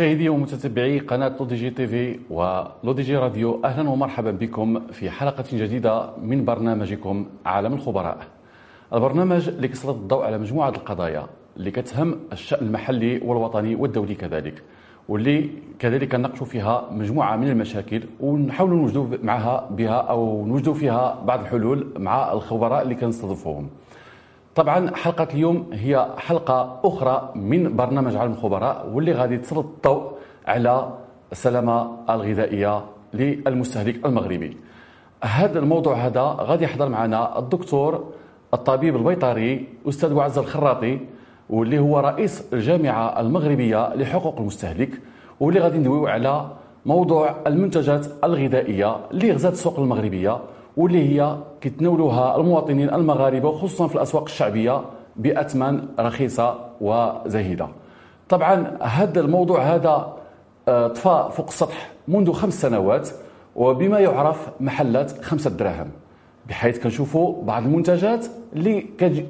مشاهدي ومتتبعي قناة لو دي جي تي في ولو دي جي راديو أهلا ومرحبا بكم في حلقة جديدة من برنامجكم عالم الخبراء. البرنامج اللي كيسلط الضوء على مجموعة القضايا اللي كتهم الشأن المحلي والوطني والدولي كذلك واللي كذلك نناقشوا فيها مجموعة من المشاكل ونحاولوا نوجدوا معها بها أو نوجدوا فيها بعض الحلول مع الخبراء اللي كنستضيفوهم. طبعا حلقة اليوم هي حلقة أخرى من برنامج عالم الخبراء واللي غادي تسلط الضوء على السلامة الغذائية للمستهلك المغربي. هذا الموضوع هذا غادي يحضر معنا الدكتور الطبيب البيطري أستاذ وعز الخراطي واللي هو رئيس الجامعة المغربية لحقوق المستهلك واللي غادي ندويو على موضوع المنتجات الغذائية اللي غزات السوق المغربية. واللي هي كيتناولوها المواطنين المغاربة خصوصا في الأسواق الشعبية بأثمان رخيصة وزهيدة. طبعا هذا الموضوع هذا آه، طفى فوق السطح منذ خمس سنوات وبما يعرف محلات خمسة دراهم بحيث كنشوفوا بعض المنتجات اللي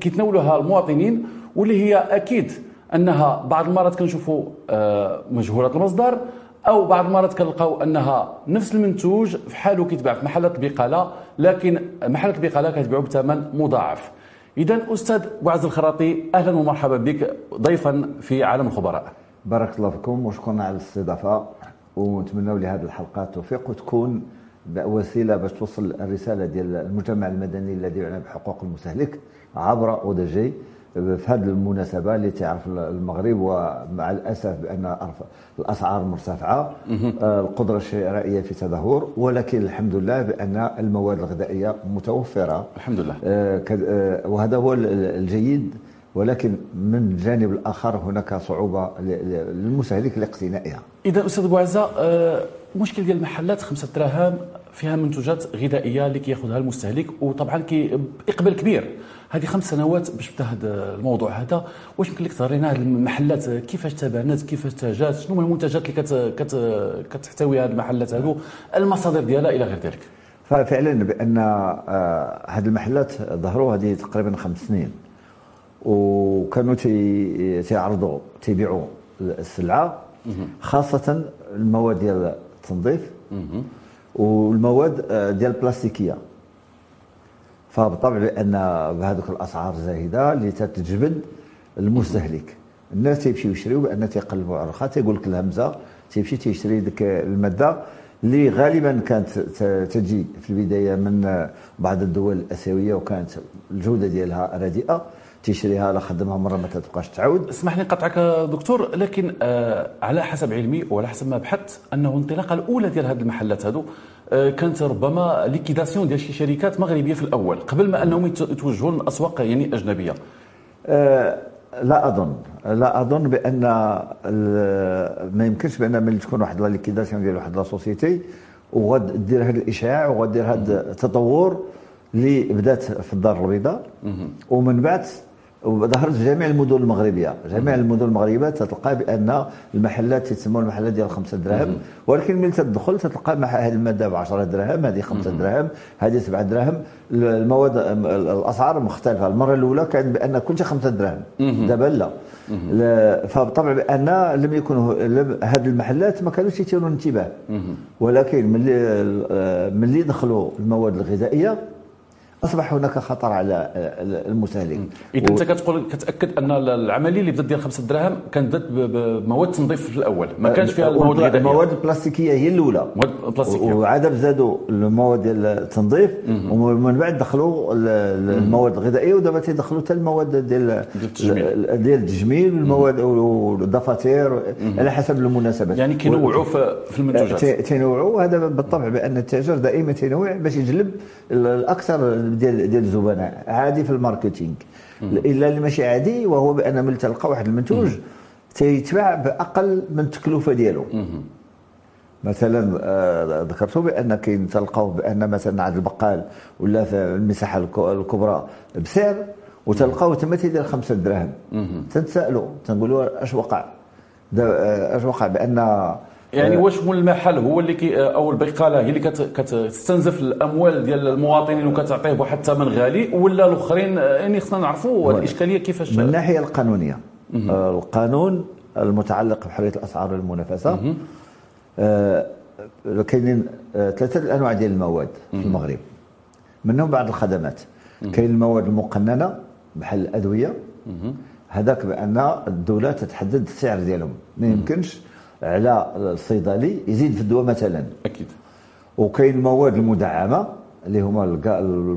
كيتناولوها المواطنين واللي هي أكيد أنها بعض المرات كنشوفوا آه، مجهوله المصدر أو بعض المرات كنلقاو أنها نفس المنتوج في حاله كيتباع في محلات البقاله لكن محلات البقاله كتبيعوا بثمن مضاعف. إذا أستاذ بوعز الخراطي أهلا ومرحبا بك ضيفا في عالم الخبراء. بارك الله فيكم وشكرا على الاستضافة ونتمنوا لهذه الحلقة التوفيق وتكون وسيلة باش توصل الرسالة ديال المجتمع المدني الذي يعنى بحقوق المستهلك عبر أودجي. في هذه المناسبة اللي تعرف المغرب ومع الأسف بأن الأسعار مرتفعة. آه، القدرة الشرائية في تدهور ولكن الحمد لله بأن المواد الغذائية متوفرة. الحمد لله. آه، آه، وهذا هو الجيد. ولكن من الجانب الآخر هناك صعوبة للمستهلك لاقتنائها إذا أستاذ بوعزة المشكل ديال المحلات خمسة دراهم فيها منتوجات غذائية اللي كياخذها المستهلك وطبعا كي اقبال كبير. هذه خمس سنوات باش بدا هذا الموضوع هذا. واش يمكن لك تهضر لنا المحلات؟ كيفاش تبانت؟ كيفاش جات شنو هما المنتجات اللي كت كت كتحتوي هذه المحلات هذو المصادر ديالها إلى غير ذلك. ففعلا بأن آه، هذه المحلات ظهروا هذه تقريبا خمس سنين وكانوا تيعرضوا تيبيعوا السلعة خاصة المواد ديال التنظيف والمواد آه، ديال البلاستيكية. فبالطبع بان بهذوك الأسعار الزاهده اللي تتجبد المستهلك. الناس تيمشيو يشريو بأن تيقلبوا على الرخاء تيقول لك الهمزة تيمشي تيشري ديك المادة اللي غالبا كانت تجي في البداية من بعض الدول الآسيوية وكانت الجودة ديالها رديئة. تيشريها لا خدمها مرة ما تبقاش تعاود اسمح لي نقطعك دكتور لكن آه على حسب علمي وعلى حسب ما بحثت أنه الانطلاقه الأولى ديال هذه المحلات هذو آه كانت ربما liquidation ديال شي شركات مغربية في الأول قبل ما أنهم يتوجهوا لاسواق يعني أجنبية. آه لا أظن. لا أظن بأن ما يمكنش بأن ملي تكون واحد la liquidation ديال واحد la société وغدير هذا الإشاع وغدير هذا التطور اللي بدات في الدار البيضاء. ومن بعد وظهرت جميع المدن المغربية. جميع المدن المغربية تتلقى بأن المحلات تسموا المحلات ديال 5 دراهم ولكن ملي تدخل تتلقى هذه المادة ب 10 دراهم هذه 5 دراهم هذه 7 دراهم. المواد الأسعار مختلفة. المرة الأولى كان بأن كل شيء 5 دراهم. دابا لا. فبالطبع بأن لم يكن هذه المحلات ما كانوش يثيرون الانتباه ولكن ملي ملي دخلوا المواد الغذائية أصبح هناك خطر على المستهلك إذا أنت كتقول كتأكد أن العملية اللي بدات ديال 5 دراهم كانت بدات بمواد تنظيف في الأول. ما كانش فيها المواد الغذائية. المواد البلاستيكية هي الأولى. مواد بلاستيكيه وعاد زادوا المواد ديال التنظيف ومن بعد دخلوا المواد الغذائية ودابا تيدخلوا حتى المواد ديال ديال التجميل. والمواد والدفاتر على حسب المناسبات يعني كينوعوا في المنتوجات تينوعوا وهذا بالطبع بأن التاجر دائما تينوع باش يجلب الأكثر ديال ديال الزبناء عادي في الماركتينغ. إلا اللي ماشي عادي وهو بأن ملي تلقى واحد المنتوج تيتباع بأقل من التكلفه ديالو. مثلا آه، ذكرت بأن كاين تلقاو بأن مثلا عند البقال ولا في المساحة الكبرى بسعر وتلقاو تما تيدير 5 دراهم. تنسالوا تنقولوا أش وقع؟ آه، أش وقع بأن يعني واش مول المحل هو اللي كي أو البقالة هي اللي كتستنزف الأموال ديال المواطنين وكتعطيه بواحد الثمن غالي ولا الأخرين؟ يعني خصنا نعرفوا الإشكالية كيفاش من الناحية القانونية. آه، القانون المتعلق بحرية الأسعار والمنافسة. آه كاينين آه ثلاثة الأنواع ديال المواد في المغرب. منهم بعض الخدمات. كاين المواد المقننة بحال الأدوية. هذاك بأن الدولة تتحدد السعر ديالهم. ما يمكنش على الصيدلي يزيد في الدواء مثلا. أكيد. وكاين المواد المدعمة اللي هما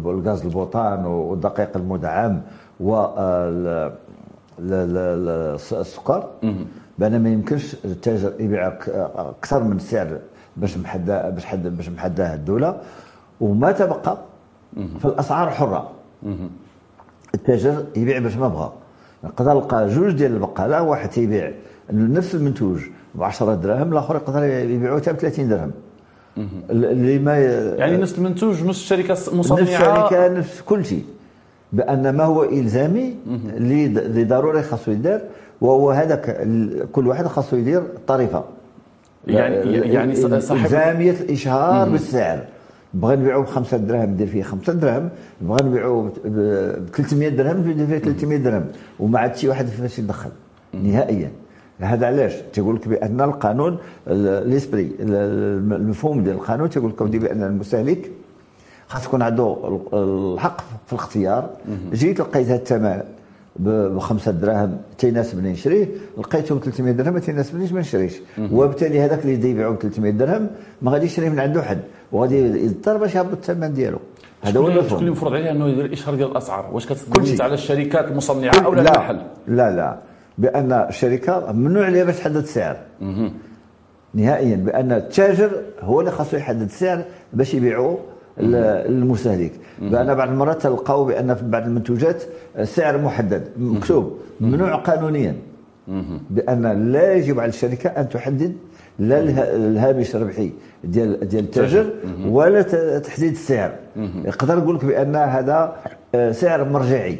الغاز البوتان والدقيق المدعم و السكر. بأن ما يمكنش التاجر يبيع أكثر من السعر باش محدا باش حد باش محداه الدولة. وما تبقى فالاسعار حرة. التاجر يبيع باش ما بغى. يقدر يلقى جوج ديال البقالة واحد تيبيع نفس المنتوج ب 10 دراهم الآخر يقدر يبيعوه حتى ب 30 درهم. اللي ما يعني نفس المنتوج نفس الشركة المصنعه نفس الشركة نفس كل شيء. بأن ما هو إلزامي اللي ضروري خاصو يدار وهو هذاك كل واحد خاصو يدير طريفه يعني يعني صاحب إلزامية الإشهار بالسعر. بغى نبيعو ب 5 دراهم ندير فيه 5 دراهم بغى نبيعو ب 300 درهم ندير فيه 300 درهم. وما عاد شي واحد فاش يدخل. نهائيا. هذا علاش؟ تيقول لك بأن القانون ليسبري المفهوم ديال القانون تيقول لك بأن المستهلك خاص يكون عنده الحق في الاختيار. جيت لقيت هذا الثمن ب 5 دراهم تيناسبني نشريه لقيتهم 300 درهم ما تيناسبنيش ما نشريش. وبالتالي هذاك اللي يبيعوا ب 300 درهم ما غاديش يشري من عنده حد وغادي يضطر باش يهبط الثمن ديالو. هذا هو المفهوم. شكون اللي مفروض عليه إنه يدير الإشهار ديال الأسعار؟ واش كتدوز على الشركات المصنعة أو لا. المحل؟ لا لا. بأن الشركة ممنوع عليها باش تحدد السعر نهائيا بأن التاجر هو اللي خاصو يحدد السعر باش يبيعوا للمستهلك. بأن بعض المرات تلقاو بأن في بعض المنتوجات سعر محدد مكتوب. ممنوع قانونيا. بأن لا يجب على الشركة أن تحدد لا الهامش الربحي ديال ديال التاجر ولا تحديد السعر. يقدر يقول لك بأن هذا آه، سعر مرجعي.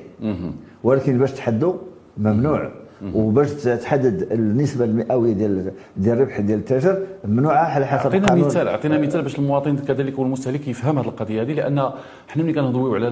ولكن باش تحدوا ممنوع. وباش تحدد النسبة المئوية ديال ديال الربح ديال التاجر ممنوعه على حسب أعطينا القانون. مثال أعطينا مثال باش المواطن كذلك والمستهلك يفهم هذه القضية هذه لأن حنا ملي كنهضروا على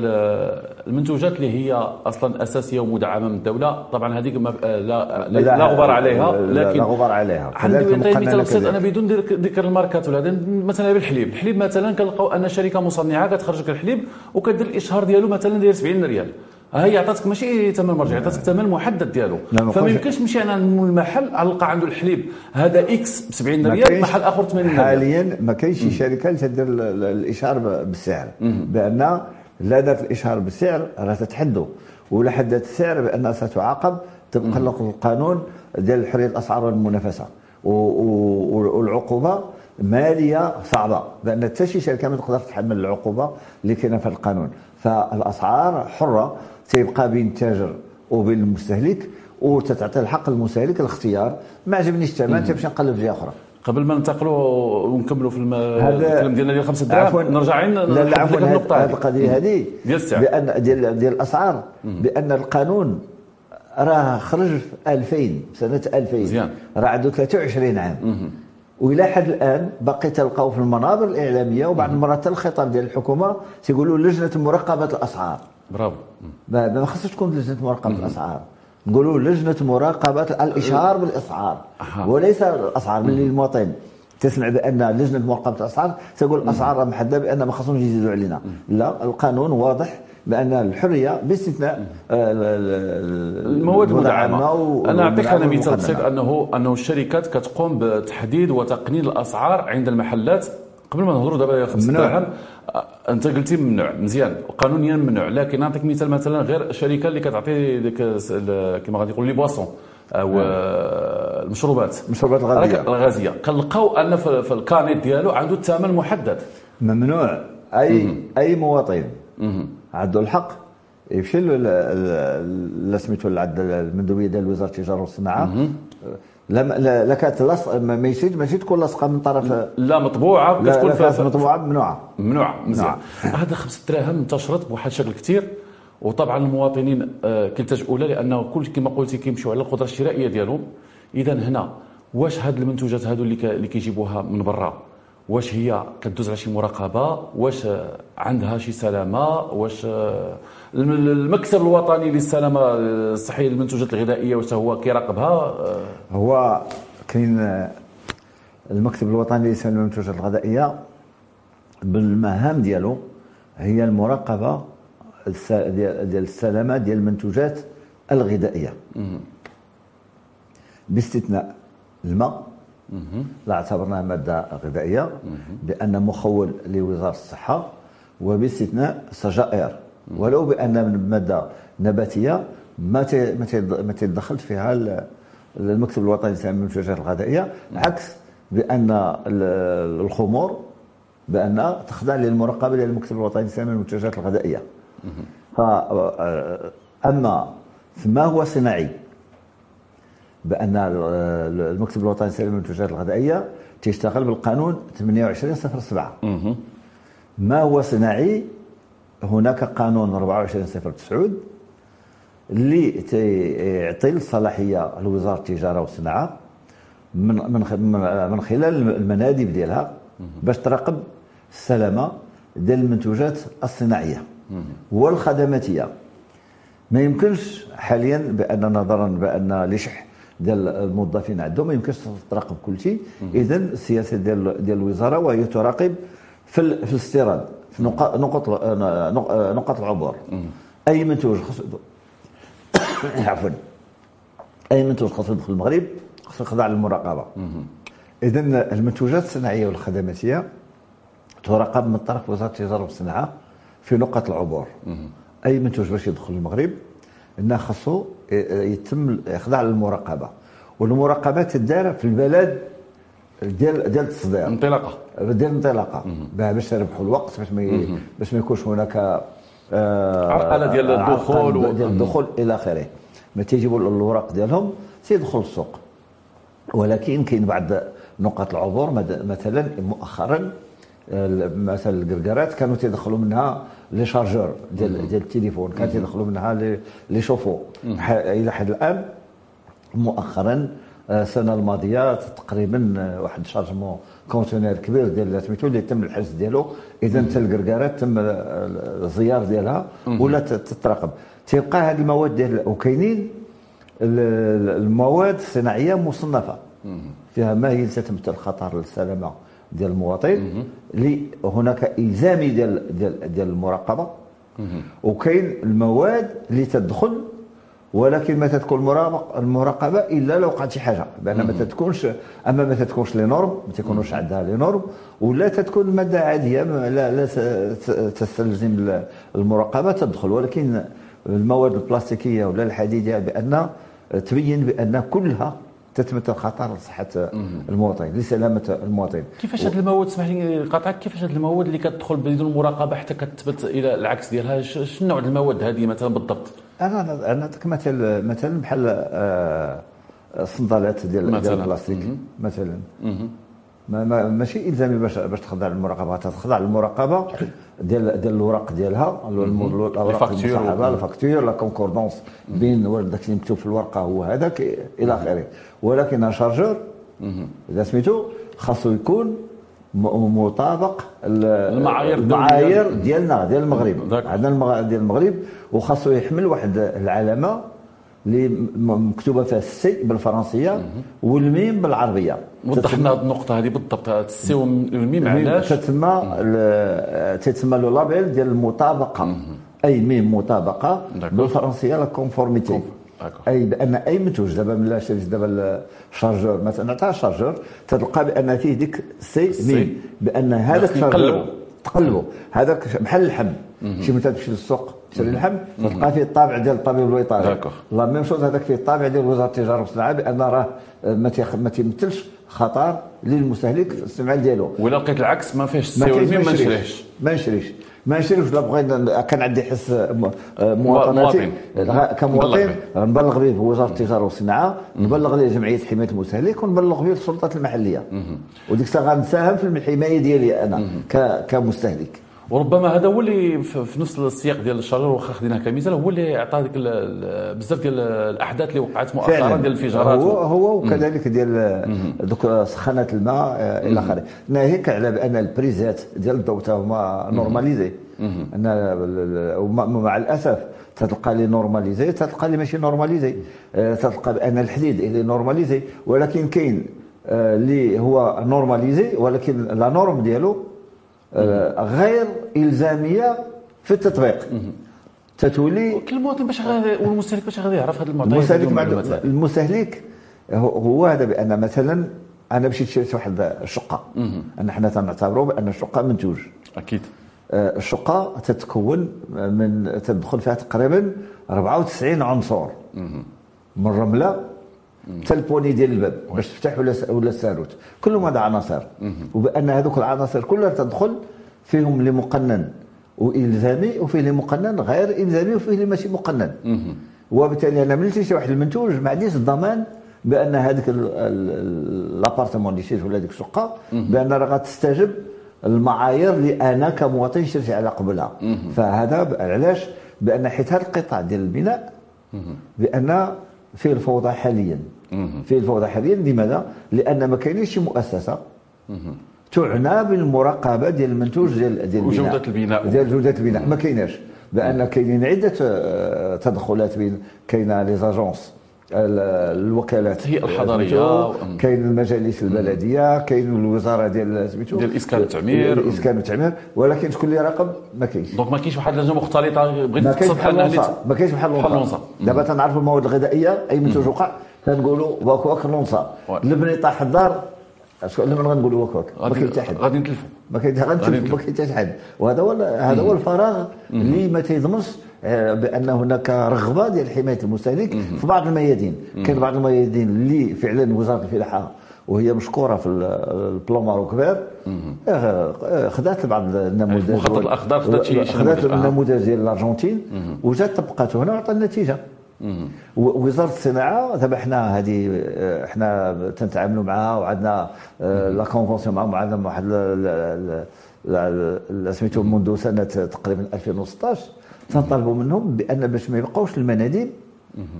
المنتوجات اللي هي أصلا أساسية ومدعمة من الدولة طبعا هذيك لا لا, لا, لا غبار عليها لكن لا غبار عليها. مثال بسيط أنا بدون ذكر الماركات ولا مثلا بالحليب. الحليب مثلا كنلقاو أن شركة مصنعة كتخرج لك الحليب وكدير الإشهار ديالو مثلا داير 70 ريال. هي عطاتك ماشي ثمن مرجعي عطاتك ثمن محدد ديالو. فما يمكنش نمشي أنا المحل نلقى عنده الحليب هذا إكس ب 70 ريال محل آخر 80 ريال. حاليا ما كاينش شي شركة اللي تدير الاشهار بالسعر. بأن لا دارت الاشهار بالسعر راه تتحدوا ولا حددت السعر بانها ستعاقب طبقا للقانون ديال حرية الأسعار والمنافسة. والعقوبة مالية صعبة. بأن حتى شي شركة ما تقدر تحمل العقوبة اللي كاينة في القانون. فالأسعار حرة تيبقى بين التاجر وبين المستهلك وتتعطي الحق للمستهلك الاختيار. ما عجبنيش الثمن تمشي نقلب في جهة أخرى. قبل ما ننتقلوا ونكملوا في الم... الكلام ديالنا ديال 5 دراهم نرجع لا لا عفوا هذه القضية هذه بأن ديال ديال الأسعار بأن القانون راه خرج في 2000 سنة 2000 مزيان. راه عنده 23 عام. وإلى حد الآن باقي تلقاو في المنابر الإعلامية وبعض المرات الخطاب ديال الحكومة تيقولوا لجنة مراقبة الأسعار. برافو. ما خصش تكون لجنة مراقبة الأسعار. نقولوا لجنة مراقبة الإشهار بالأسعار. وليس الأسعار من المواطن. تسمع بأن لجنة مراقبة الأسعار تقول الأسعار محددة بأن ما خصهمش يزيدوا علينا. لا القانون واضح. بأن الحرية باستثناء آه، المواد المدعمة أنا اعطيك أنا مثال بسيط انه أنه الشركات كتقوم بتحديد وتقنين الأسعار عند المحلات. قبل ما نهضروا دابا خمس دراهم أنت قلتي ممنوع مزيان. قانونيا ممنوع لكن نعطيك مثال مثلا غير الشركة اللي كتعطي ديك كما غادي يقولوا لي بواسون أو آه. المشروبات. المشروبات الغازية. الغازية. كنلقاو أن في الكانيت ديالو عنده ثمن محدد ممنوع. اي أي مواطن. عنده الحق. يمشي لا سميتو المندوبية ديال وزاره التجاره والصناعة. لا لا, لا كانت ما يشيد ماشي تكون لاصقة من طرف لا مطبوعة. كتكون لا مطبوعة. ممنوعه ممنوعه مزيان. هذا خمس دراهم انتشرت بواحد الشكل كثير وطبعا المواطنين آه، كيلتجؤوا له لأنه كل كما قلتي كيمشيو على القدرة الشرائية ديالهم. اذا هنا واش هاد المنتوجات هادو اللي اللي كيجيبوها من برا؟ واش هي كدوز على شي مراقبة؟ واش عندها شي سلامة؟ واش المكتب الوطني للسلامة الصحية للمنتوجات الغذائية واش هو كيراقبها؟ هو كاين المكتب الوطني للسلامة للمنتوجات الغذائية بالمهام ديالو هي المراقبة ديال السلامة ديال المنتوجات الغذائية. باستثناء الماء لا اعتبرناه مادة غذائية بأن مخول لوزارة الصحة وباستثناء السجائر ولو بأن من مادة نباتية ما ما تدخل فيها المكتب الوطني للمنتوجات الغذائية عكس بأن الخمور بأن تخضع للمراقبه ديال المكتب الوطني للمنتوجات الغذائية. أما ما هو صناعي. بأن المكتب الوطني للسلامه للمنتوجات الغذائية تشتغل بالقانون 2807 ما هو صناعي؟ هناك قانون 2409 اللي يعطي الصلاحيه لوزاره التجارة والصناعة من من من خلال المناديب ديالها باش تراقب السلامة ديال المنتوجات الصناعية والخدماتية. ما يمكنش حاليا بأن نظرا بأن لشح ديال الموظفين عندهم ما يمكنش تراقب كل شيء. اذا السياسة ديال ديال الوزارة وهي تراقب في في الاستيراد في نقط نقط العبور. أي منتوج خصو عفوا. أي منتوج خصو يدخل المغرب خصو يخضع للمراقبة. اذا المنتوجات الصناعية والخدماتية تراقب من طرف وزارة التجارة والصناعة في نقط العبور. أي منتوج باش يدخل المغرب؟ إنه خاصو يتم يخضع للمراقبة. والمراقبة تدار في البلد ديال ديال التصدير. انطلاقة. ديال الانطلاقه باش يربحوا الوقت باش ما باش ما يكونش هناك آه عرقلة ديال الدخول و... ديال الدخول إلى آخره. ما تيجيبوا الوراق ديالهم تيدخل السوق. ولكن كاين بعض نقاط العبور مثلا مؤخرا مثلا الكركرات كانوا تيدخلوا منها لي شارجور ديال ديال التليفون كانوا تيدخلوا منها لي شوفو. إلى حد الآن مؤخرا السنة الماضية تقريبا واحد شارجمون كونتينر كبير ديال سميتو اللي تم الحجز ديالو. إذا حتى الكركارات تم الزيار ديالها ولا تتراقب. تيبقى هذه المواد ديال وكاينين المواد الصناعية مصنفة. فيها ما هي تتمثل خطر للسلامة. ديال المواطن اللي هناك إلزامي ديال ديال ديال المراقبة. وكاين المواد اللي تدخل ولكن ما تكون المراقبة إلا لو وقعت شي حاجة. بأن ما تتكونش أما ما تتكونش لي نورم ما تكونوش عندها لي نورم ولا تتكون مادة عادية لا لا تستلزم المراقبة تدخل. ولكن المواد البلاستيكية ولا الحديدية بأن تبين بأن كلها تتمثل خطر لصحة المواطن لسلامة المواطن كيفاش هذه المواد؟ اسمح لي قاطعك كيفاش هذه المواد اللي كتدخل بدون مراقبة حتى كتثبت إلى العكس ديالها؟ شنو نوع المواد هذه مثلا بالضبط؟ أنا أنا نعطيك مثل مثلا بحال آه الصندالات ديال ديال البلاستيك مثلا. ما ما ماشي الزامي باش باش تخضع للمراقبة. تخضع للمراقبة ديال ديال الوراق ديالها الأوراق المصاحبه ال facture la concordance بين داك اللي مكتوب في الورقة هو هذاك إلى آخره. ولكن chargeur إذا سميتو خاصو يكون مطابق المعايير المعايير ديالنا ديال المغرب. عندنا ديال المغرب وخاصو يحمل واحد العلامة اللي مكتوبة فيها ال C بالفرنسية والميم بالعربية. وضح لنا النقطة هذه بالضبط. ال C والميم علاش؟ تتسمى تتسمى le label ديال المطابقة. أي ميم مطابقة بالفرنسية la conformité أي بان أي منتوج دابا ملي شريت دابا ال chargeur مثلا نعطيها chargeur تلقى بأن فيه ديك C ميم. بأن هذاك ال chargeur تقلبوا. هذاك بحال اللحم. شي مثلا تمشي للسوق تشري اللحم تلقى فيه الطابع ديال الطبيب الوطني la même chose هذاك فيه الطابع ديال وزارة التجارة والصناعة بأن راه ما تيمثلش خطر للمستهلك في الاستعمال ديالو. ولا لقيت العكس ما فيهش ال C ما نشريهش. ما نشريش ما نشريوش لا بغينا كان عندي حس مواطناتي. كمواطن. نبلغ به وزاره التجارة والصناعة نبلغ به جمعية حماية المستهلك ونبلغ به السلطات المحلية. وديك الساعة غنساهم في الحماية ديالي أنا كمستهلك. وربما هذا هو اللي في نفس السياق ديال ال chargeur واخا خديناه كمثال هو اللي عطى ديك بزاف ديال الأحداث اللي وقعت مؤخرا ديال الانفجارات هو هو وكذلك ديال دوك سخانات الماء آه، إلى آخره. ناهيك على بأن البريزات ديال الضوء هما normalisés. مع الأسف تلقى لي normalisé تلقى لي ماشي normalisé. آه، تلقى بأن الحديد اللي normalisé ولكن كاين آه، اللي هو normalisé ولكن la norme ديالو آه، غير إلزامية في التطبيق. تتولي كل مواطن باش والمستهلك باش غادي يعرف هذه المعطيات المستهلك المستهلك هو هذا بأن مثلا أنا مشيت شريت واحد الشقة. أن حنا تنعتبروا بأن الشقة منتوج أكيد. آه، الشقة تتكون من تدخل فيها تقريبا 94 عنصر. من الرمله حتى ال poignée ديال الباب باش تفتح ولا ولا الساروت كلهم هذا عناصر. وبان هذوك العناصر كلها تدخل فيهم اللي مقنن وإلزامي وفيه اللي مقنن غير إلزامي وفيه اللي ماشي مقنن. وبالتالي أنا ملي تشري واحد المنتوج ما عنديش الضمان بأن هذاك l'appartement اللي شريت ولا هذيك الشقة بأن راه غتستجب المعايير اللي أنا كمواطن شرت على قبلها. فهذا علاش؟ بأن حيت هذا القطاع ديال البناء بأن فيه الفوضى حاليا. فيه الفوضى حاليا. لماذا؟ لأن ما كاينش مؤسسة تعنى بالمراقبة ديال المنتوج ديال ديال وجودة البناء. ديال جوده البناء. ما كايناش. بأن كاينين عدة آه، تدخلات بين كاينة لي زاجونس الوكالات. هي الحضريه كاين المجالس البلدية كاين الوزارة ديال سميتو؟ ديال الاسكان والتعمير الاسكان والتعمير ولكن شكون اللي راقب؟ ما كاينش. donc ما كاينش واحد اللجنه مختلطة. بغيت كاينش بحال ما كاينش بحال l'ONSSA. دابا تنعرفوا المواد الغذائية أي منتوج وقع تنقولوا واك واك l'ONSSA. اللبن يطيح الدار لما غنقولوا واك واك ما كاين حتى حد. غادي نتلفوا ما كاين ما كاين حتى حد. وهذا هو هذا هو الفراغ اللي ما تيضمنش بأن هناك رغبة ديال حماية المستهلك في بعض الميادين. كاين بعض الميادين اللي فعلا وزارة الفلاحة وهي مشكورة في ال Plan Maroc Vert. آه، خدات بعض النموذج المخطط الأخضر خدات شي خدات النموذج ديال الأرجنتين. وجات طبقات هنا وعطى النتيجه وزارة الصناعة دابا حنا هذه آه، حنا تنتعاملوا معها وعندنا la convention معهم عندنا واحد سميتو منذ سنة تقريبا 2016 تنطلبوا منهم بأن باش ما يبقاوش المناديب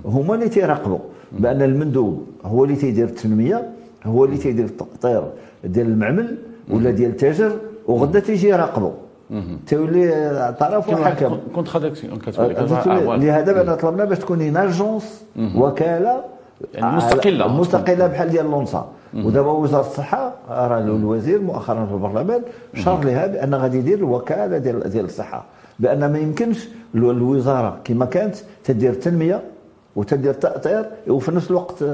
هما اللي تيراقبوا. بأن المندوب هو اللي تيدير التنمية هو اللي تيدير التأطير ديال المعمل ولا ديال التاجر وغدا تيجي يراقبوا. تولي طرف وحكم contradiction لهذا بأن طلبنا باش تكون agence وكالة يعني مستقلة. مستقلة بحال ديال l'ONSSA. ودابا وزارة الصحة راه الوزير مؤخرا في البرلمان شار لها بأن غادي يدير الوكاله ديال ديال الصحة. بان ما يمكنش الوزارة كما كانت تدير التنميه وتدير التاطير وفي نفس الوقت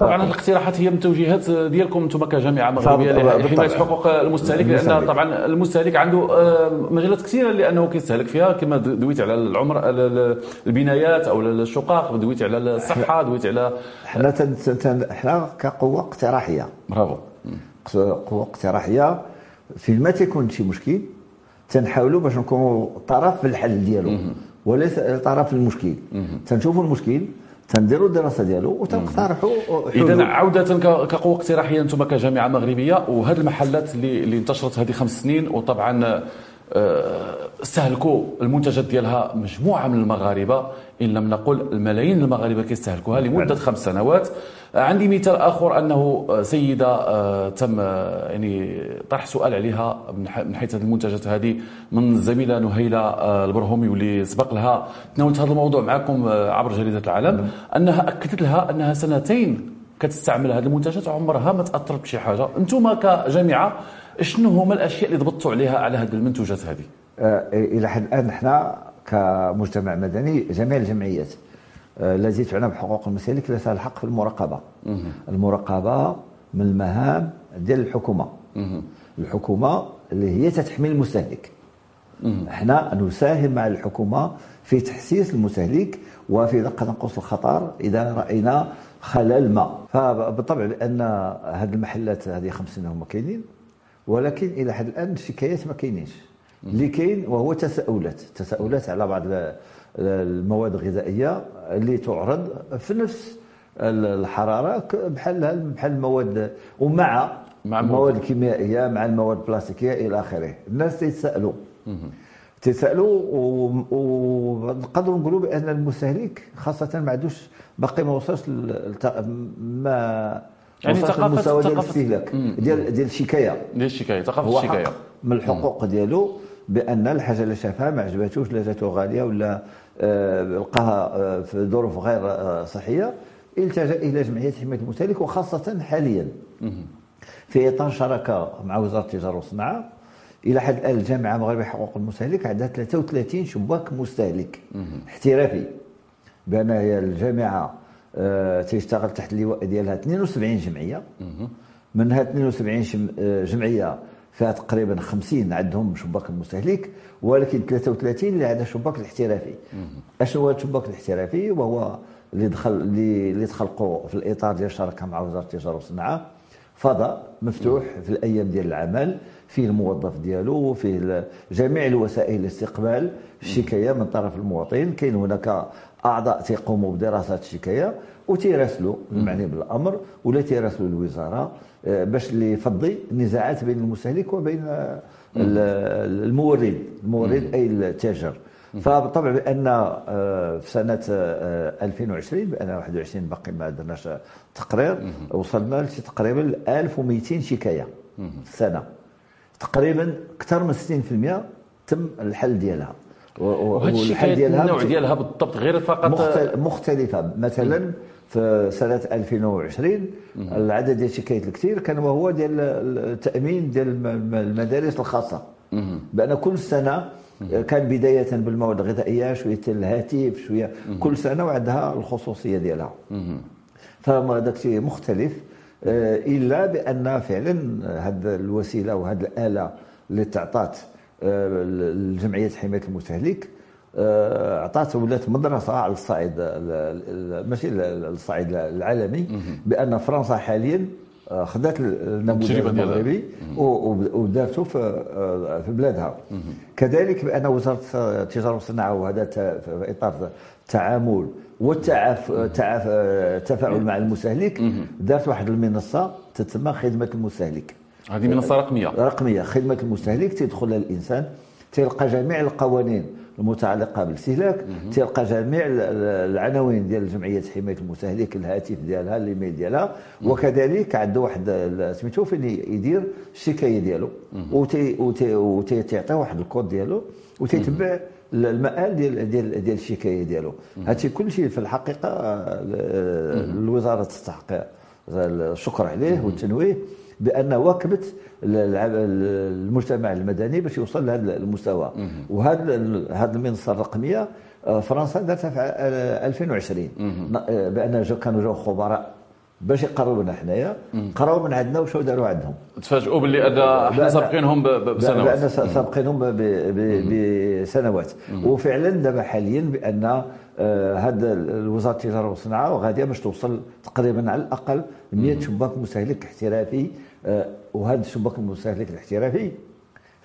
طبعا الاقتراحات هي من توجيهات ديالكم أنتم كجامعه مغربيه لحمايه حقوق المستهلك لأن طبعا المستهلك عنده آه، مجالات كثيره لأنه كيستهلك فيها كما دويت على العمر البنايات أو الشقق دويت على الصحة دويت على حنا حنا كقوة اقتراحية. برافو. قوة اقتراحية في ما تيكون شي مشكل؟ تنحاولوا باش نكونوا طرف في الحل ديالو. وليس طرف في المشكل. تنشوفوا المشكل تنديروا الدراسة ديالو وتنقترحوا اذا عودة كقوه اقتراحيه أنتم كجامعة مغربية وهذه المحلات اللي انتشرت هذه خمس سنين وطبعا آه، استهلكوا المنتجات ديالها مجموعة من المغاربة. إن لم نقل الملايين المغاربة كيستهلكوها لمدة خمس سنوات. عندي مثال آخر أنه سيدة آه، تم آه، يعني طرح سؤال عليها من حيث هذه المنتجات هذه. من الزميلة نهيلة آه، البرهومي واللي سبق لها. تناولت هذا الموضوع معكم عبر جريدة العالم. نعم. أنها أكدت لها أنها سنتين كتستعمل هذه المنتجات وعمرها ما تأثرت بشي حاجة. أنتم كجامعة شنو هما الأشياء اللي ضبطوا عليها على هذه المنتوجات هذه؟ إلى حد الآن إحنا كمجتمع مدني جميع الجمعيات آه، التي تعنى بحقوق المستهلك لها الحق في المراقبة. المراقبة من المهام ديال الحكومة. الحكومة اللي هي تتحمي المستهلك. إحنا نساهم مع الحكومة في تحسيس المستهلك وفي دقة نقص الخطر إذا رأينا خلل ما. فبالطبع بأن هذه المحلات هذه خمس سنين هما كاينين ولكن إلى حد الآن الشكايات ما كاينينش. اللي كاين وهو تساؤلات. تساؤلات على بعض المواد الغذائية اللي تعرض في نفس الحرارة بحال بحال المواد ومع مع المواد. الكيميائية مع المواد البلاستيكية إلى آخره. الناس تيتسالوا تسالوا ونقدروا نقولوا بأن المستهلك خاصة ما عندوش باقي ما وصلش ما يعني ثقافه ديال الاستهلاك. ديال ديال الشكاية. ديال الشكاية ثقافة الشكاية. من الحقوق ديالو. بأن الحاجة اللي شافها ما عجباتوش لا جاتو غالية ولا آه، لقاها آه، في ظروف غير آه، صحية. التجا إلى جمعية حماية المستهلك وخاصة حاليا. في إطار شراكة مع وزارة التجارة والصناعة. إلى حد الآن الجامعة المغربيه حقوق المستهلك عندها 33 شباك مستهلك احترافي. بأن هي الجامعة تشتغل تحت اللواء ديالها 72 جمعية. منها 72 آه، جمعية فيها تقريبا 50 عندهم شباك المستهلك ولكن 33 اللي عندها شباك الاحترافي. اشنو هو الشباك الاحترافي وهو اللي دخل اللي تخلقوا في الإطار ديال الشراكة مع وزارة التجارة والصناعة. فضاء مفتوح في الأيام ديال العمل فيه الموظف ديالو فيه جميع الوسائل لاستقبال الشكاية من طرف المواطن. كاين هناك أعضاء تيقوموا بدراسة الشكاية وتيراسلوا المعني بالأمر ولا تيراسلوا الوزارة. باش اللي يفضي النزاعات بين المستهلك وبين المورد. المورد أي التاجر. فبالطبع بأن آه، في سنة 2020 آه، بأن 21 باقي ما درناش تقرير وصلنا تقريبا 1200 شكاية في السنة. تقريبا أكثر من 60% تم الحل ديالها. وهذا الشكايات النوع ديالها بالضبط غير فقط مختلفة. مثلا في سنه 2020 العدد ديال الشكايات الكثير كان وهو ديال التأمين ديال المدارس الخاصة. بأن كل سنة كان بداية بالمواد الغذائية شوية الهاتف شوية كل سنة وعندها الخصوصية ديالها. فهذا الشيء مختلف آه، إلا بأن فعلا هذه الوسيلة وهذه الآلة اللي تعطات لجمعية حماية المستهلك آه، عطات ولات مدرسة على الصعيد ماشي الصعيد العالمي بأن فرنسا حاليا آه، خذت النموذج المغربي ودارته في آه، في بلادها. كذلك بأن وزارة التجارة والصناعة وهذا في إطار التعامل والتفاعل مع المستهلك دارت واحد المنصة تسمى خدمة المستهلك. هذه منصة رقمية. رقمية خدمة المستهلك تدخل الإنسان تلقى جميع القوانين. المتعلقة بالاستهلاك تلقى جميع العناوين ديال جمعية حماية المستهلك الهاتف ديالها الايميل ديالها. وكذلك عنده واحد سميتو فين يدير الشكاية ديالو. وتيعطيه واحد الكود ديالو وتيتبع المآل ديال ديال ديال الشكاية ديالو. هادشي كل شيء في الحقيقة الوزارة تستحق. الشكر عليه والتنويه. بأن واكبت المجتمع المدني باش يوصل لهذا المستوى. وهذا هذه المنصة الرقمية آه، فرنسا دارتها في 2020 آه، بأن كانوا جاو خبراء. باش يقروا لنا حنايا قراو من عندنا وشو داروا عندهم. تفاجئوا باللي إحنا سابقينهم بسنوات. بان سابقينهم بسنوات. وفعلا دابا حاليا بأن هذا آه، وزاره التجارة والصناعة وغاديه باش توصل تقريبا على الأقل 100 شباك مستهلك احترافي آه، وهذا الشباك المستهلك الاحترافي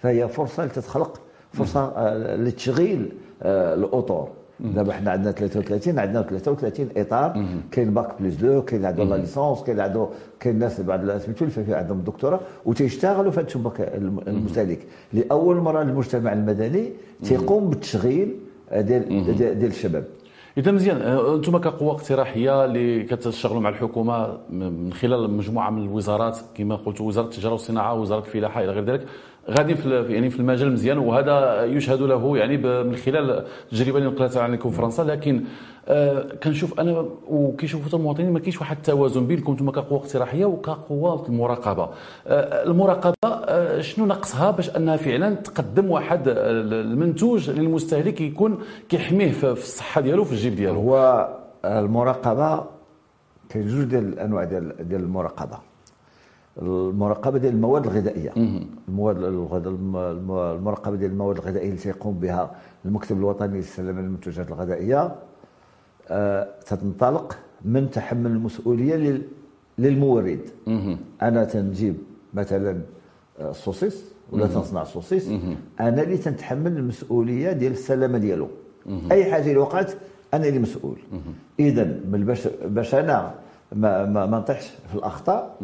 فهي فرصة لتتخلق فرصة آه، لتشغيل الأطر دابا حنا عندنا 33 عندنا 33 إطار. كاين bac plus deux كاين عنده la licence كاين عنده كاين ناس بعد سميتو اللي عندهم الدكتوراه وتيشتغلوا في هذا الشباك المستهلك. لأول مرة المجتمع المدني تيقوم بالتشغيل ديال ديال الشباب. إذا مزيان آه، أنتم كقوة اقتراحية اللي كتشتغلوا مع الحكومة من خلال مجموعة من الوزارات كما قلت وزارة التجارة والصناعة وزارة الفلاحة إلى غير ذلك. غادي في يعني في المجال مزيان وهذا يشهد له يعني من خلال التجربه اللي نقلتها عليكم فرنسا لكن آه كنشوف أنا وكيشوفوا المواطنين ما كاينش واحد التوازن بينكم أنتم كقوة اقتراحية وكقوة المراقبة. آه المراقبة آه شنو نقصها باش انها فعلا تقدم واحد المنتوج للمستهلك يكون كيحميه في الصحة ديالو في الجيب ديالو؟ هو المراقبة كاين جوج ديال الأنواع ديال ديال المراقبة. المراقبة ديال المواد الغذائية. المواد المراقبة ديال المواد الغذائية اللي تيقوم بها المكتب الوطني للسلامة المنتوجات الغذائية آه، تنطلق من تحمل المسؤولية للمورد. أنا تنجيب مثلا آه، السوسيس ولا تنصنع السوسيس أنا اللي تنتحمل المسؤولية ديال السلامة ديالو. أي حاجة اللي وقعت أنا اللي مسؤول. اذا باش باش أنا ما ما, ما نطيحش في الأخطاء.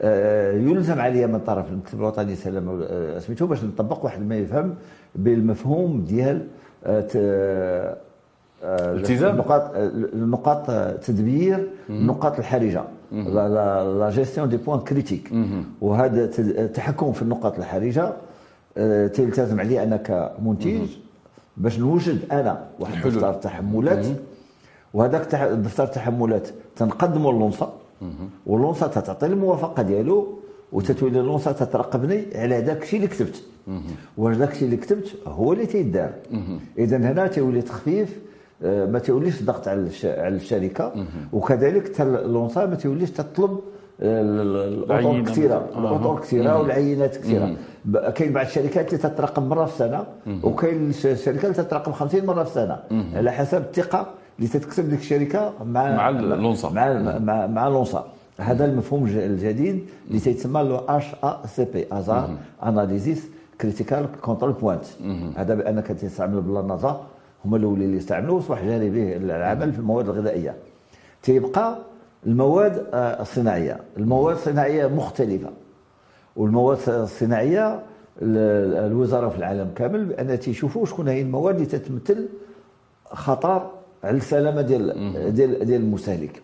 يلزم عليا من طرف المكتب الوطني سلام آه، سميتو باش نطبق واحد ما يفهم بالمفهوم ديال آه، آه، التزام؟ نقاط نقاط تدبير النقاط الحرجة. la gestion des points critiques وهذا التحكم في النقاط الحرجة. آه، تلتزم علي أنا كمنتج باش نوجد أنا واحد. دفتر تحملات. وهذاك دفتر التحملات تنقدمه للونصا واللونصا تعطي الموافقة ديالو وتتولي اللونصا تتراقبني على داك الشيء اللي كتبت. واش داك الشيء اللي كتبت؟ هو اللي تيدار. إذا هنا تيولي تخفيف آه، ما توليش ضغط على على الشركة. وكذلك حتى اللونصا ما توليش تطلب آه، ال- ال- الاطر العينة كثيرة. الاطر كثيرة والعينات كثيرة. كاين بعض الشركات اللي تتراقب مرة في السنة وكاين الش- الشركات اللي تتراقب 50 مرة في السنة. على حسب الثقة اللي تتكسب ديك الشركة مع مع لونسا. مع مع, مع لونسا هذا المفهوم الج- الجديد اللي تيتسمى le HACCP hazard analysis critical control point هذا بأنك تستعمل بالنظا هما الأولين اللي استعملوه واصبح جاري به العمل في المواد الغذائية. تيبقى المواد آه، الصناعية. المواد الصناعية مختلفة. والمواد الصناعية ال- الوزارة في العالم كامل بأن تيشوفوا شكون هي المواد اللي تتمثل خطر على السلامه ديال ديال ديال المستهلك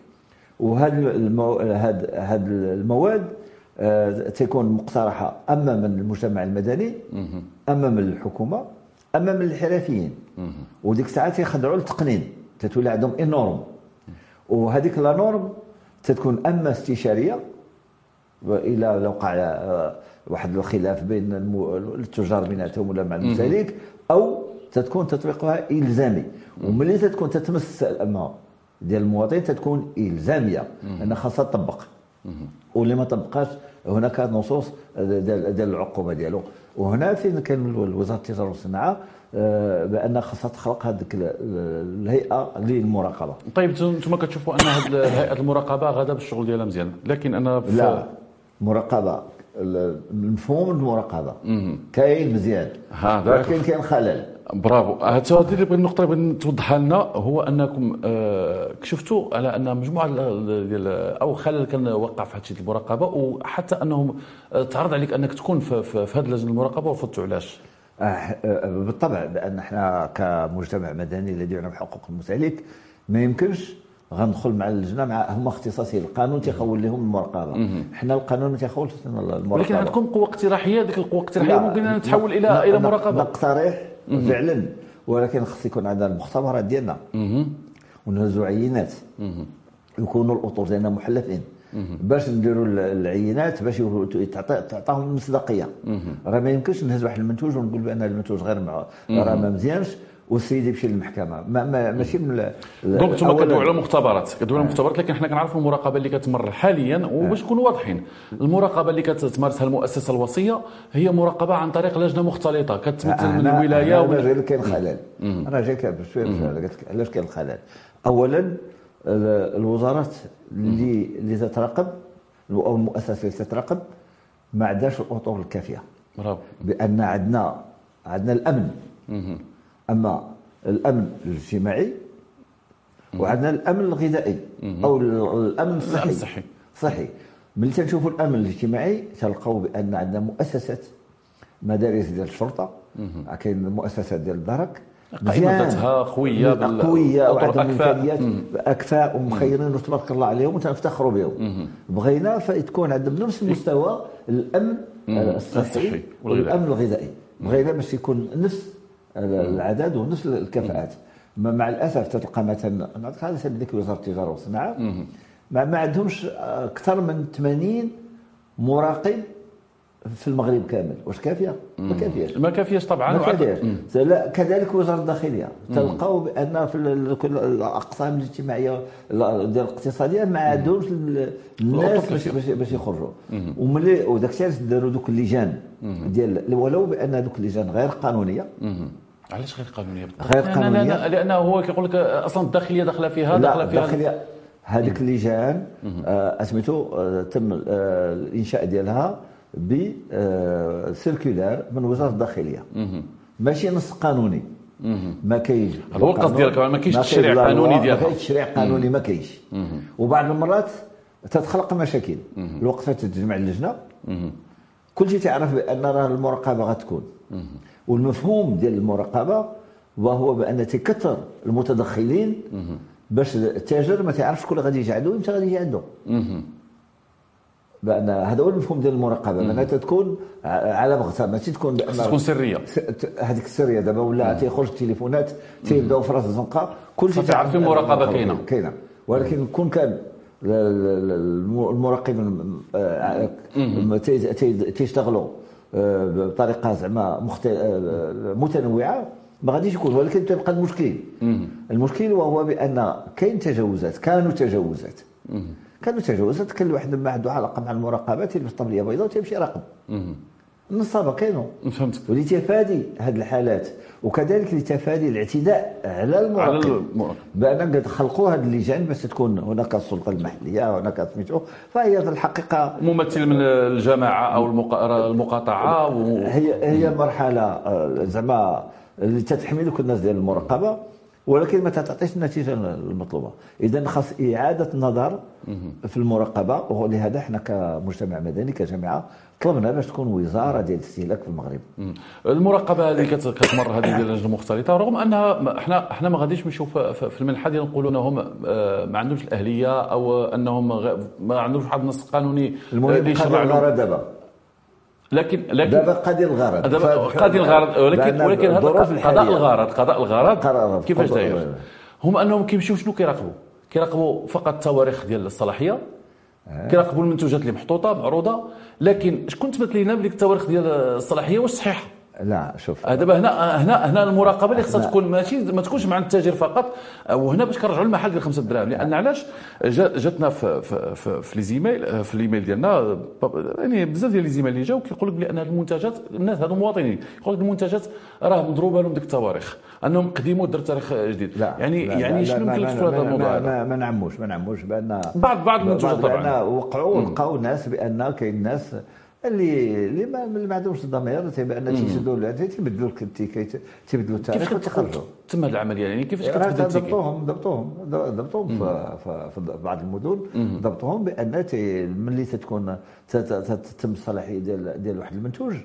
وهاد المو... هاد هاد المواد آه، تكون مقترحة اما من المجتمع المدني اما من الحكومة اما من الحرفيين وديك الساعة تيخضعوا للتقنين. تتولي عندهم اي نورم وهذيك لا نورم تتكون أما استشارية وإلى وقع آه، واحد الخلاف بين التجار بيناتهم ولا مع المستهلك أو تتكون تطبيقها إلزامي. وملي تتكون تتمس السلامه ديال المواطن تتكون إلزامية انها خاصها تطبق. واللي ما طبقاش هناك نصوص ديال ديال العقوبة ديالو. وهنا فين كان وزارة التجارة والصناعة آه، بأن خاصها تخلق هذيك ال- الهيئة للمراقبة. طيب أنتم كتشوفوا أن هذه هيئة المراقبة غادا بالشغل ديالها مزيان لكن أنا في لا. مراقبة. ال- مفهوم المراقبة. كاين مزيان. ولكن كاين خلل. برافو. هذا اللي بغيت النقطه اللي بغيت توضحها لنا هو أنكم آه، كشفتوا على أن مجموعة ال- ديال أو خلل كان وقع في هذه المراقبة وحتى أنهم آه، تعرض عليك أنك تكون في, في, في هذه اللجنه المراقبة ورفضتوا علاش؟ آه، آه، بالطبع بان إحنا كمجتمع مدني الذي يعنى بحقوق المستهلك ما يمكنش غندخل مع اللجنة مع هما اختصاصيين القانون تيخول لهم المراقبة. إحنا القانون ما تيخولش المراقبة. ولكن عندكم قوة اقتراحية ديك القوة الاقتراحية لا، ممكن أن ن- إلى إلى مراقبة. نقترح فعلا. ولكن خص يكون عندنا المختبرات ديالنا. ونهزوا عينات. يكونوا الأطر ديالنا محلفين. باش نديروا ال- العينات باش تعطاهم المصداقية. راه ما يمكنش نهز واحد المنتوج ونقول بأن المنتوج غير راه ما مزيانش. والسيد يمشي للمحكمه ما ما ماشي من دونك أنتم كدويو على مختبرات. كدويو على مختبرات لكن حنا كنعرفوا المراقبة اللي كتمر حاليا وباش نكونوا واضحين. المراقبة اللي كتمارسها المؤسسة الوصية هي مراقبة عن طريق لجنة مختلطة. كتمثل من الولاية أنا. جاي كاين خلل. أنا جاي قلت لك علاش كاين خلل اولا ال- الوزارات اللي اللي تتراقب أو المؤسسات اللي تتراقب ما عندهاش الأطر الكافية. برافو. بأن عندنا عندنا الأمن. أما الأمن الاجتماعي وعندنا الأمن الغذائي أو ال- الأمن الصحي. الصحي. صحي. ملي تنشوفوا الأمن الاجتماعي تلقاو بأن عندنا مؤسسات مدارس ديال الشرطة. كاين المؤسسات ديال الدرك قيمتها قويه أطر وعندهم. إمكانيات. أكفاء ومخيرين وتبارك الله عليهم وتنفتخروا بهم. بغينا فتكون عندهم نفس مستوى الأمن الصحي الصحي. والأمن الغذائي. بغينا باش يكون نفس العدد ونفس الكفاءات. مع الأسف تلقى مثلا نعطيك على سبيل وزارة التجارة والصناعه ما, ما عندهمش أكثر من 80 مراقب في المغرب كامل. واش كافية؟ ما كافياش. ما كافياش طبعا. ما كافياش. لا كذلك وزارة الداخلية. تلقاو بأن في كل الأقسام الاجتماعية ال- ديال الاقتصادية ما عندهمش ال- الناس باش باش يخرجوا. وملي وداك الشيء علاش داروا دوك اللجان ديال ولو بأن دوك اللجان غير قانونية. علاش غير قانونية؟ غير قانونية؟ لأن- لأنه هو كيقول لك أصلا الداخلية داخلة فيها داخلة فيها. الداخلية. هذيك اللجان آه، اسميتو آه، تم آه، الإنشاء ديالها. بسيركولار من وزارة الداخلية. ماشي نص قانوني. ما كاينش. هو القصد. ديالك، ما كاينش تشريع قانوني ديالها. ما كاينش تشريع قانوني ما كاينش. وبعض المرات تتخلق مشاكل. الوقفه تتجمع اللجنة. كل شيء تعرف بأن راه المراقبة غتكون. والمفهوم ديال المراقبة وهو بأن تكثر المتدخلين باش التاجر ما تعرفش شكون غادي يجي عنده وامتى غادي يجي عنده بأن هذا هو المفهوم ديال المراقبة معناتها تكون على بغتها ماشي تكون تكون سرية. هذيك السرية دابا ولا تيخرج التليفونات تيبداو في راس الزنقه كل شيء تعرف المراقبة كاينة. كاينة. ولكن كون كان المراقبين آه، تيشتغلوا آه، بطريقة زعما آه، متنوعة ما غاديش يكون ولكن تبقى المشكل. المشكل وهو بأن كاين تجاوزات كانوا تجاوزات. كانوا تجاوزات كان الواحد ما عنده علاقة مع المراقبة تلبس طبلية بيضاء وتمشي راقب النصابة كانوا. فهمتك. ولتفادي هذه الحالات. وكذلك لتفادي الاعتداء على المراقب. بأن قد خلقوا هذه اللجان باش تكون هناك السلطة المحلية هناك سميتو. فهي في الحقيقة ممثل من الجماعة أو المقاطعة و... هي هي مرحلة آه، زعما اللي تتحملك الناس ديال المراقبة. ولكن ما تعطيش النتيجة المطلوبة. اذا خاص إعادة النظر في المراقبة ولهذا إحنا كمجتمع مدني كجامعة طلبنا باش تكون وزارة ديال الاستهلاك في المغرب. المراقبة اللي كتمر هذه ديال اللجنه المختلطة رغم أنها إحنا إحنا ما غاديش نشوف في المنحه ديال نقولوا إنهم آه، ما عندهمش الأهلية أو إنهم ما عندهمش واحد النص قانوني المهم يشرع دابا. لكن لكن دابا قضي الغرض دابا قضي الغرض. ولكن ولكن هذا قضاء الغرض قضاء الغرض. كيفاش داير هم أنهم كيمشيو شنو كيراقبوا؟ كيراقبوا فقط التواريخ ديال الصلاحية آه. كيراقبوا المنتوجات اللي محطوطه معروضة لكن شكون تبت لينا بلي التواريخ ديال الصلاحية؟ واش صحيحه لا شوف. دابا هنا هنا هنا المراقبة اللي خصها تكون ماشي ما تكونش مع التاجر فقط وهنا باش كنرجعوا للمحل ديال 5 دراهم. لأن علاش؟ جاتنا في في في, في les emails في الايميل ديالنا يعني بزاف ديال les emails اللي جاو كيقول لك بان هذه المنتجات الناس هذو مواطنين. يقول لك المنتجات راه مضروبة لهم ديك التواريخ أنهم قديموا در تاريخ جديد. لا. يعني لا يعني شنو يمكن لك هذا الموضوع ما, ما نعموش ما نعموش بأن بعض بعض المنتجات طبعا. وقعوا لقاو ناس بأن كاين ناس اللي اللي ما, ما عندهمش الضمير بان تيشدوا تيبدلوا التيكيت تيبدلوا التاريخ وتيخرجوا تم العملية يعني كيفاش كتبدل التيكيت؟ ضبطوهم ضبطوهم ضبطوهم في, بعض المدن. ضبطوهم بأن ملي تتكون تتم الصلاحية ديال ديال واحد المنتوج.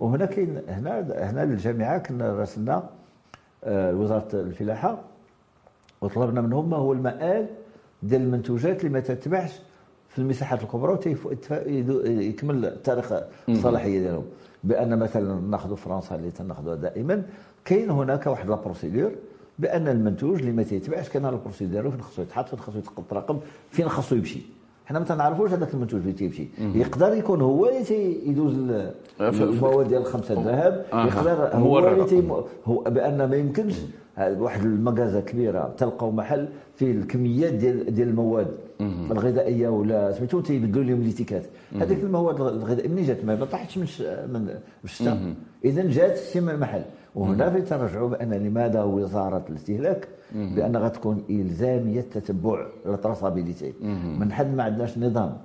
وهنا كاين هنا هنا للجامعة كنا راسلنا آه، وزارة الفلاحة وطلبنا منهم ما هو المآل ديال المنتوجات اللي ما تتبعش في المساحات الكبرى ويكمل تاريخ الصلاحية ديالهم. بأن مثلا نأخذ فرنسا اللي تناخذها دائما. كاين هناك واحد la procédure بأن المنتوج اللي ما تيتبعش كان ال procédure فين خصو يتحط فين خصو يتراقب فين خصو يمشي. حنا ما تنعرفوش هذاك المنتوج فين تيمشي. يقدر يكون هو اللي يدوز المواد ديال الخمسه ذهب يقدر هو اللي هو بأن ما يمكنش واحد المغازة كبيرة تلقاو محل فيه الكميات ديال ديال المواد. الغذائية ولا سميتو تيبدلوا لهم ليتيكات هذيك المواد الغذائيه منين جات؟ ما طاحتش من من الشتاء. إذا جات شي من محل. وهنا في ترجعوا بأن لماذا وزاره الاستهلاك؟ بأن غتكون الزاميه التتبع التراسابيليتي من حد ما عندناش نظام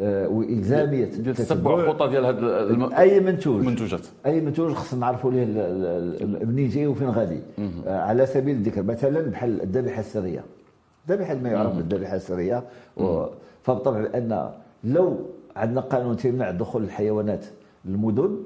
آه، والزاميه تتبع الخطة ديال هاد الم... أي منتوج. المنتوجات أي منتوج خصنا نعرفوا ليه منين جاي وفين غادي. آه، على سبيل الذكر مثلا بحال الذبيحة السرية. الذبيحه ما يعرف بالذبيحه السرية. و... فبالطبع ان لو عندنا قانون تمنع دخول الحيوانات للمدن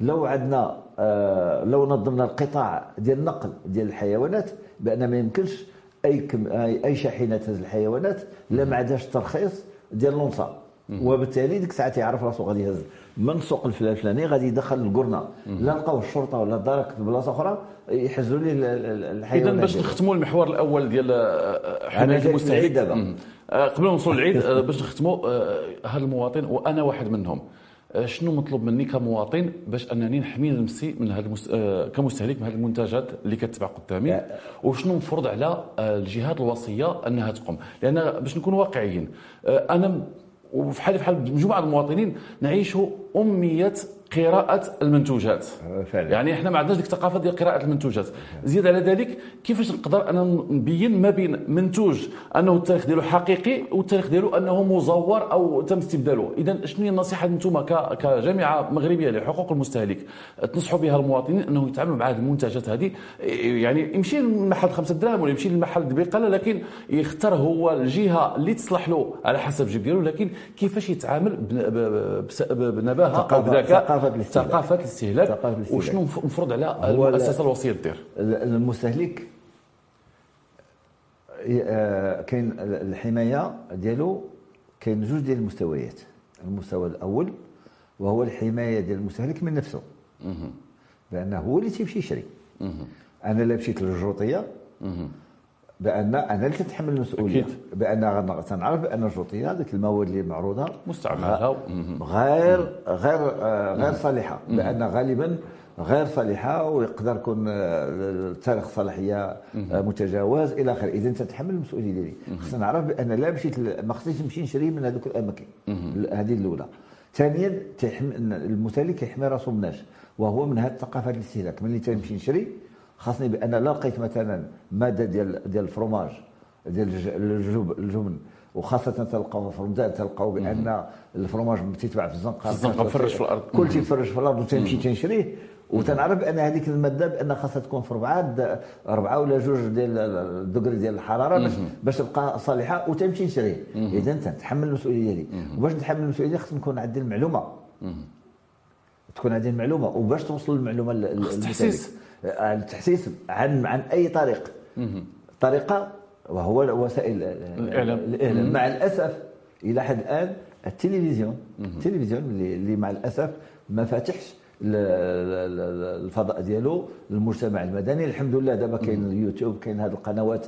لو عندنا آه لو نظمنا القطاع ديال النقل ديال الحيوانات بأن ما يمكنش أي كم اي شاحنة تهز الحيوانات لا ما عندهاش الترخيص ديال لونسا وبالتالي ديك الساعة تيعرف راسو غادي يهز. من سوق الفلاني غادي يدخل القرنه لا لقاو الشرطة ولا الدرك في بلاصة أخرى يحجزوا ليه الحيوانات اذا باش نختموا المحور الأول ديال آه، حماية المستهلك دابا. آه، قبل ما نوصلوا للعيد آه، باش نختموا هذا المواطن وأنا واحد منهم. شنو مطلوب مني كمواطن باش أنني نحمي نفسي من هذا المس... كمستهلك من هذه المنتجات اللي كتباع قدامي؟ وشنو مفروض على الجهات الوصية أنها تقوم؟ لأن باش نكون واقعيين أنا وفي حال في حال مجموعه المواطنين نعيش أمية قراءة المنتوجات. فعلا. يعني إحنا ما عندناش ديك الثقافة ديال قراءة المنتوجات. زيد على ذلك كيفاش نقدر أنا نبين ما بين منتوج أنه التاريخ ديالو حقيقي والتاريخ ديالو أنه مزور أو تم استبداله؟ اذا شنو هي النصيحة أنتم كجامعة مغربية لحقوق المستهلك؟ تنصحوا بها المواطنين أنه يتعاملوا مع هذه المنتجات هذه. يعني يمشي للمحل خمسة دراهم ولا يمشي للمحل بقالة لكن يختار هو الجهة اللي تصلح له على حسب الجيب ديالو لكن كيفاش يتعامل بنباهة أو بذكاء ثقافة الاستهلاك. ثقافة الاستهلاك. وشنو المفروض على المؤسسة الوصية دير المستهلك آه، كاين الحماية ديالو كاين جوج ديال المستويات. المستوى الأول وهو الحماية ديال المستهلك من نفسه. بانه هو اللي تيمشي يشري. أنا لا مشيت للجروطيه بأن أنا اللي تتحمل المسؤولية. أكيد. بأن تنعرف بأن الجوطيه هذيك المواد اللي معروضة مستعملة. غير غير آه، غير صالحة. لأن غالبا غير صالحة ويقدر يكون آه، تاريخ الصلاحيه آه، متجاوز إلى آخره. إذا تتحمل المسؤولية ديالي خصنا نعرف بأن لا مشيت ما خصنيش نمشي نشري من هذوك الأماكن. هذه الأولى. ثانيا المستهلك يحمي راسو مناش. وهو من هذه الثقافه الاستهلاك. ملي تمشي نشري خاصني بأن لا لقيت مثلا مادة ديال ديال الفرماج ديال الجبن وخاصة تلقاو في رمضان تلقاو بأن الفرماج تيتباع في الزنقة في الزنقة مفرش في الأرض. كل شيء فرش في الأرض وتمشي تنشريه وتنعرف بان هذيك المادة بأن خاصها تكون في اربعه أربعة ولا جوج ديال الدوغري ديال الحرارة باش باش تبقى صالحة وتمشي تشريه. اذا أنت تحمل المسؤولية ديالي وباش نتحمل المسؤولية خص نكون عندي المعلومة. تكون عندي المعلومة وباش توصل المعلومة للتحسيس التحسيس عن عن أي طريق. طريقة وهو وسائل الإعلام. الإعلام. مع الأسف إلى حد الآن التلفزيون التلفزيون اللي مع الأسف ما فاتحش الفضاء ديالو للمجتمع المدني. الحمد لله دابا كاين اليوتيوب كاين هذه القنوات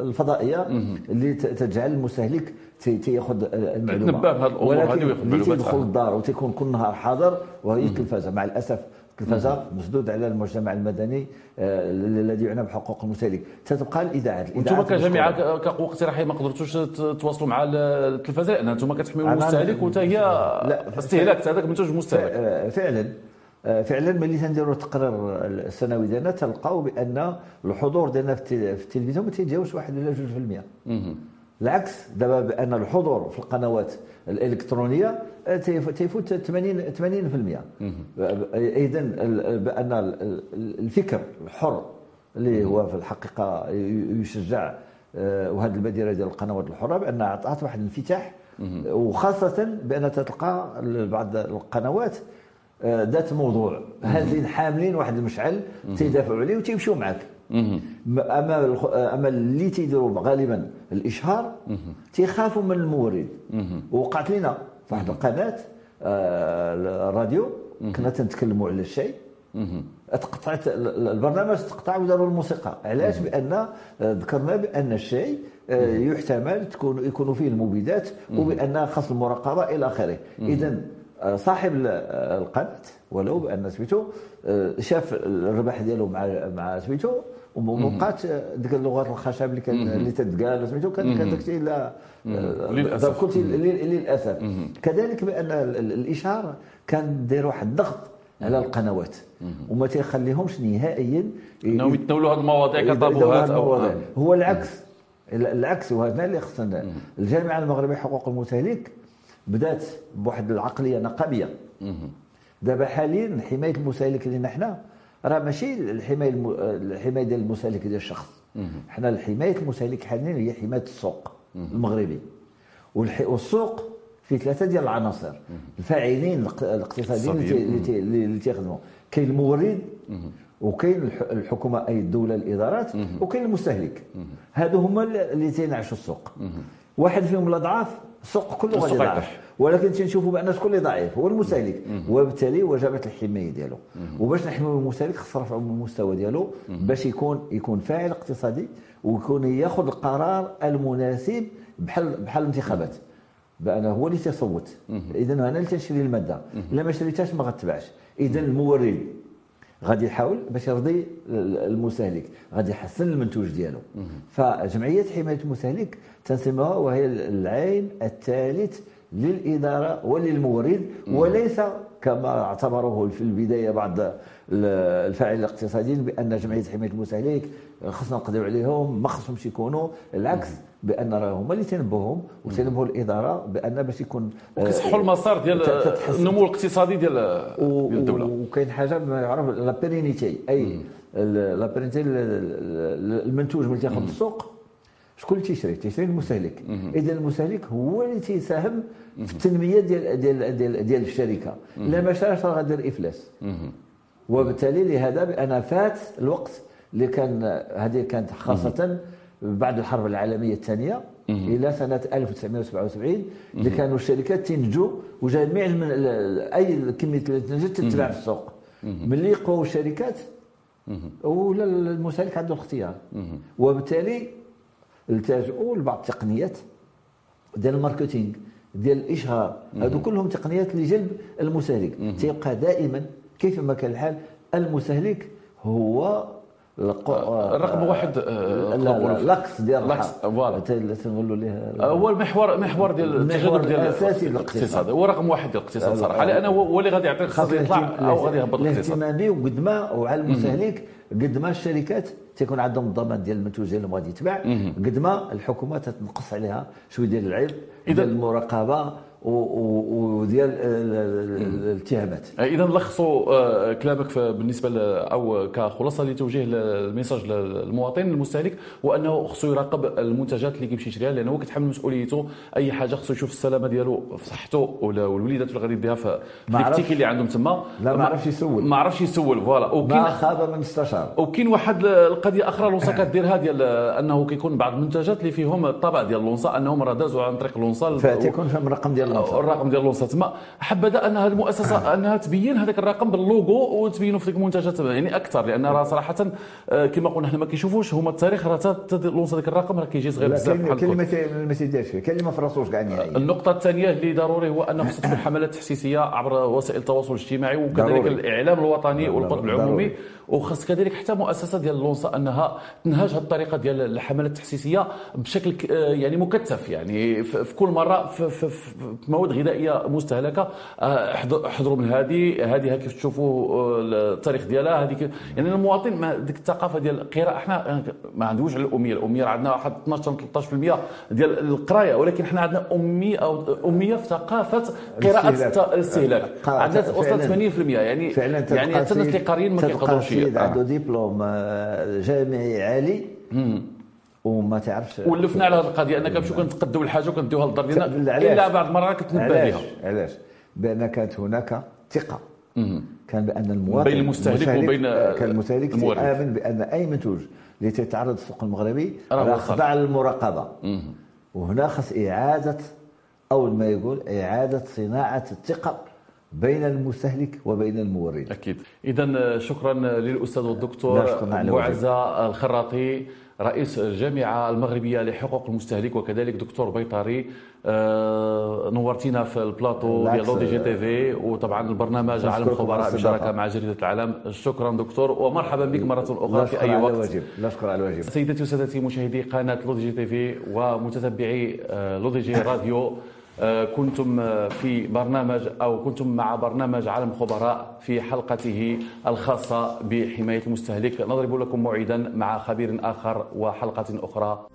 الفضائية اللي تجعل المستهلك تياخذ المعلومة. ولكن اللي تيدخل الدار وتيكون كل نهار حاضر وهي التلفازه مع الأسف التلفزه مسدود على المجتمع المدني آه، الذي يعنى بحقوق المستهلك تتبقى الاذاعات أنتم كجامعه كقوه اقتراحيه ما قدرتوش تواصلوا مع التلفزه لأن أنتم كتحميوا المستهلك وحتى هي استهلاك هذاك منتوج مستهلك آه، فعلا آه، فعلا ملي تنديروا التقرير السنوي ديالنا تلقاو بأن الحضور ديالنا في التلفزيون ما تيتجاوزش واحد ولا جوج في المئة العكس دابا بأن الحضور في القنوات الإلكترونية آه، تيفوت 80 80% اذا بأن الفكر الحر اللي هو في الحقيقة يشجع آه، وهذه البادره ديال القنوات الحرة بانها عطات واحد الانفتاح. وخاصة بأن تلقى بعض القنوات آه، ذات موضوع. هازين حاملين واحد المشعل تيدافعوا عليه وتيمشيو معك أما أما اللي تيديروا غالبا الإشهار تيخافوا من المورد. وقعت لنا في واحد القناة آه، الراديو. كنا تنتكلموا على الشيء تقطعت البرنامج تقطع وداروا الموسيقى. علاش؟ بأن آه، ذكرنا بأن الشيء آه، يحتمل تكون يكون فيه المبيدات وبأن خاص المراقبة إلى آخره. اذا صاحب القناه ولو بأن سميتو شاف الربح ديالو مع مع سميتو وبقات ديك اللغات الخشب اللي كان اللي تتقال سميتو كان الشيء لا للأسف. للأسف. كذلك بأن الاشهار كان داير واحد الضغط على القنوات. وما تيخليهمش نهائيا أنهم يتناولوا هذه المواضيع كطابوهات أو هو العكس. العكس وهذا اللي خصنا الجامعة المغربيه حقوق المستهلك بدات بواحد العقليه نقابيه. دابا حاليا حمايه المستهلك اللي حنا راه ماشي الحمايه الحمايه ديال المستهلك ديال الشخص. حنا الحمايه المستهلك حاليا هي حمايه السوق المغربي. والسوق فيه ثلاثة ديال العناصر. الفاعلين الاقتصاديين اللي تيخدموا. كاين المورد وكاين الحكومة أي الدولة الإدارات وكاين المستهلك. هادو هما اللي تينعشوا السوق. واحد فيهم الأضعاف السوق كله غادي يضعف. ولكن تنشوفوا بأن شكون اللي ضعيف هو المستهلك وبالتالي وجبت الحماية ديالو. وباش نحميو المستهلك خص نرفعوا من المستوى ديالو باش يكون يكون فاعل اقتصادي ويكون ياخذ القرار المناسب بحال بحال الانتخابات. بان هو اللي تيصوت. اذا أنا اللي تنشري المادة. إلا ما شريتهاش ما غتباعش اذا المورد غادي يحاول باش يرضي المستهلك غادي يحسن المنتوج ديالو. فجمعية حماية المستهلك تنسميها وهي العين الثالث للإدارة وللمورد وليس كما اعتبره في البداية بعض الفاعلين الاقتصاديين بأن جمعية حماية المستهلك خصنا نقدروا عليهم ما خصهمش يكونوا العكس بأن راه هما اللي تنبههم وتنبهوا الإدارة بأن باش يكون كيصحوا المسار ديال النمو الاقتصادي ديال ديال الدولة. وكاين حاجة ما يعرف la pérennité أي la pérennité المنتوج ملي تاخذ السوق شكون اللي تيشري؟ تيشري المستهلك إذا المستهلك هو اللي تيساهم في التنمية ديال ديال ديال, ديال الشركة. الا ما شراش راه غادير إفلاس. وبالتالي لهذا بان فات الوقت اللي كان هذه كانت خاصة بعد الحرب العالمية الثانية إلى سنة 1977 اللي كانوا الشركات تنتجوا وجميع أي كمية اللي تنتج تتباع في السوق. ملي يقووا الشركات ولا المستهلك عنده الاختيار وبالتالي التجؤوا لبعض التقنيات ديال الماركتينغ ديال الإشهار. هذو كلهم تقنيات لجلب المستهلك تيبقى دائما كيفما كان الحال؟ المستهلك هو الرقم واحد آه، لا لاكس ديال لاكس فوالا. تنقولوا ليه؟ آه، هو المحور محور ديال التجاذب ديال الأساسي للاقتصاد هو رقم واحد ديال الاقتصاد صراحة. لأنه هو اللي غادي يعطي الاقتصاد يطلع أو غادي يهبط الاقتصاد. الاهتمامي وقد ما وعلى المستهلك. قد ما الشركات تيكون عندهم الضمان ديال المنتوج ديالهم غادي يتباع قد ما الحكومة تنقص عليها شوية ديال العيب ديال المراقبة وديال الاتهامات اذا نلخصوا آه، كلامك بالنسبة أو كخلاصة لتوجيه ال message للمواطن المستهلك هو انه خصو يراقب المنتجات اللي كيمشي يشريها لأنه هو كيتحمل مسؤوليته. أي حاجة خصو يشوف السلامة ديالو في صحته والوليدات اللي غادي يديها في l'étiquette اللي عندهم تما. لا ما عرفش يسول. ما عرفش يسول voilà. وكاين ما خاب من استشار. وكاين واحد القضية أخرى لونسا كديرها ديال أنه كيكون بعض المنتجات اللي فيهم الطابع ديال لونسا أنهم راه دازوا عن طريق لونسا. فتيكون فيهم الرقم ديال الرقم. ديال لونسا تما حبذا أن هذه المؤسسة انها تبين هذاك الرقم باللوغو وتبينوا في ديك المنتجات يعني أكثر لأن راه صراحة آه، كما قلنا حنا ما كيشوفوش هما التاريخ راه لونسا ذاك الرقم راه كيجي صغير بزاف بحال اللي ما تيديرش فيه كاين اللي ما فراسوش كاع نهائيا النقطة الثانية اللي ضروري هو أن خص تكون حملات تحسيسيه عبر وسائل التواصل الاجتماعي وكذلك الإعلام الوطني والقطب العمومي. وخص كذلك حتى مؤسسة ديال لونسا أنها تنهج هذه الطريقة ديال الحملات التحسيسية بشكل آه، يعني مكثف يعني في كل مرة في, في, في مواد غذائية مستهلكة آه، حضروا من هذه هذه كيف تشوفوا آه، التاريخ ديالها هذه يعني المواطن ما ديك الثقافة ديال القراءة إحنا ما عندوش على الأمية الأمية عندنا واحد 12 13% ديال القراية ولكن إحنا عندنا اميه أو أمية في ثقافة قراءة الاستهلاك. عندنا وصلت 80% يعني يعني حتى الناس اللي قاريين ما كيقدروش. السيد عنده دبلوم آه، جامعي عالي. وما تعرفش. ولفنا على هذه القضية أنك كنمشيو كنتقدوا الحاجة وكنديوها للدار ديالنا إلا بعض المرات كتنبه لها علاش؟ بأن كانت هناك ثقة. كان بأن المواطن بين المستهلك وبين كان المستهلك يامن بأن أي منتوج اللي تيتعرض السوق المغربي راه خضع للمراقبه وهنا خص إعادة أول ما يقول إعادة صناعة الثقة. بين المستهلك وبين المورد. أكيد. اذا شكرا للأستاذ والدكتور معزة الخراطي رئيس الجامعة المغربية لحقوق المستهلك وكذلك دكتور بيطري. آه، نورتينا في البلاطو ديال LODJ TV وطبعا البرنامج عالم الخبراء بشراكة مع جريدة العالم شكرا دكتور ومرحبا بك مرة أخرى في أي وقت. لا شكر على الواجب. سيداتي وسادتي مشاهدي قناة LODJ TV ومتتبعي آه، LODJ Radio. آه، كنتم آه، في برنامج أو كنتم مع برنامج عالم خبراء في حلقته الخاصة بحماية المستهلك. نضرب لكم موعدا مع خبير آخر وحلقة أخرى.